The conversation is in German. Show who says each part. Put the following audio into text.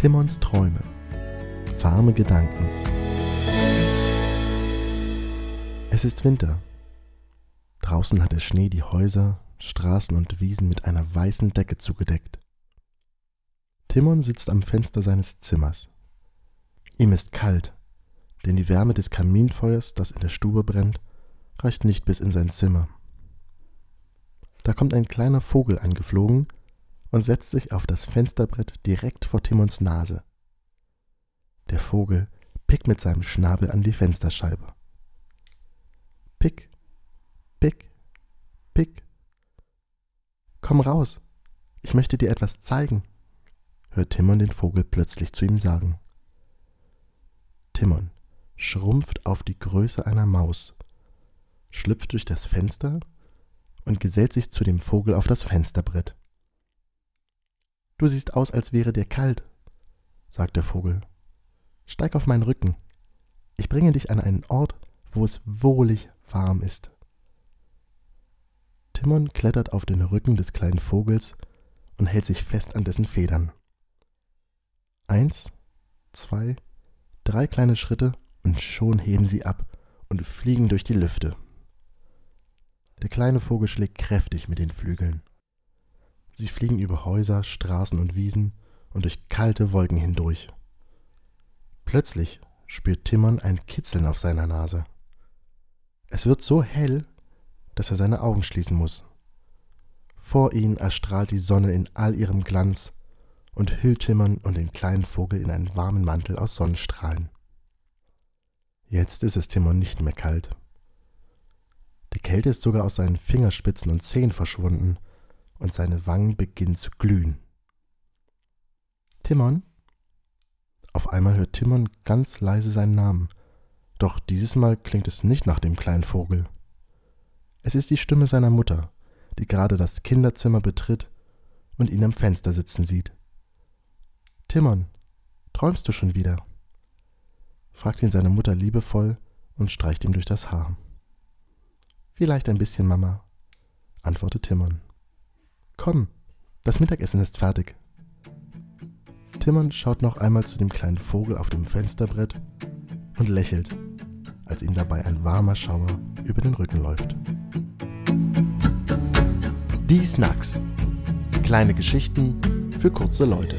Speaker 1: Timons Träume. Warme Gedanken. Es ist Winter. Draußen hat der Schnee die Häuser, Straßen und Wiesen mit einer weißen Decke zugedeckt. Timon sitzt am Fenster seines Zimmers. Ihm ist kalt, denn die Wärme des Kaminfeuers, das in der Stube brennt, reicht nicht bis in sein Zimmer. Da kommt ein kleiner Vogel angeflogen und setzt sich auf das Fensterbrett direkt vor Timons Nase. Der Vogel pickt mit seinem Schnabel an die Fensterscheibe. Pick, pick, pick. Komm raus, ich möchte dir etwas zeigen, hört Timon den Vogel plötzlich zu ihm sagen. Timon schrumpft auf die Größe einer Maus, schlüpft durch das Fenster und gesellt sich zu dem Vogel auf das Fensterbrett. Du siehst aus, als wäre dir kalt, sagt der Vogel. Steig auf meinen Rücken. Ich bringe dich an einen Ort, wo es wohlig warm ist. Timon klettert auf den Rücken des kleinen Vogels und hält sich fest an dessen Federn. Eins, zwei, drei kleine Schritte und schon heben sie ab und fliegen durch die Lüfte. Der kleine Vogel schlägt kräftig mit den Flügeln. Sie fliegen über Häuser, Straßen und Wiesen und durch kalte Wolken hindurch. Plötzlich spürt Timon ein Kitzeln auf seiner Nase. Es wird so hell, dass er seine Augen schließen muss. Vor ihm erstrahlt die Sonne in all ihrem Glanz und hüllt Timon und den kleinen Vogel in einen warmen Mantel aus Sonnenstrahlen. Jetzt ist es Timon nicht mehr kalt. Die Kälte ist sogar aus seinen Fingerspitzen und Zehen verschwunden und seine Wangen beginnen zu glühen. Timon? Auf einmal hört Timon ganz leise seinen Namen, doch dieses Mal klingt es nicht nach dem kleinen Vogel. Es ist die Stimme seiner Mutter, die gerade das Kinderzimmer betritt und ihn am Fenster sitzen sieht. Timon, träumst du schon wieder? fragt ihn seine Mutter liebevoll und streicht ihm durch das Haar. Vielleicht ein bisschen, Mama, antwortet Timon. Komm, das Mittagessen ist fertig. Timon schaut noch einmal zu dem kleinen Vogel auf dem Fensterbrett und lächelt, als ihm dabei ein warmer Schauer über den Rücken läuft. Die Snacks. Kleine Geschichten für kurze Leute.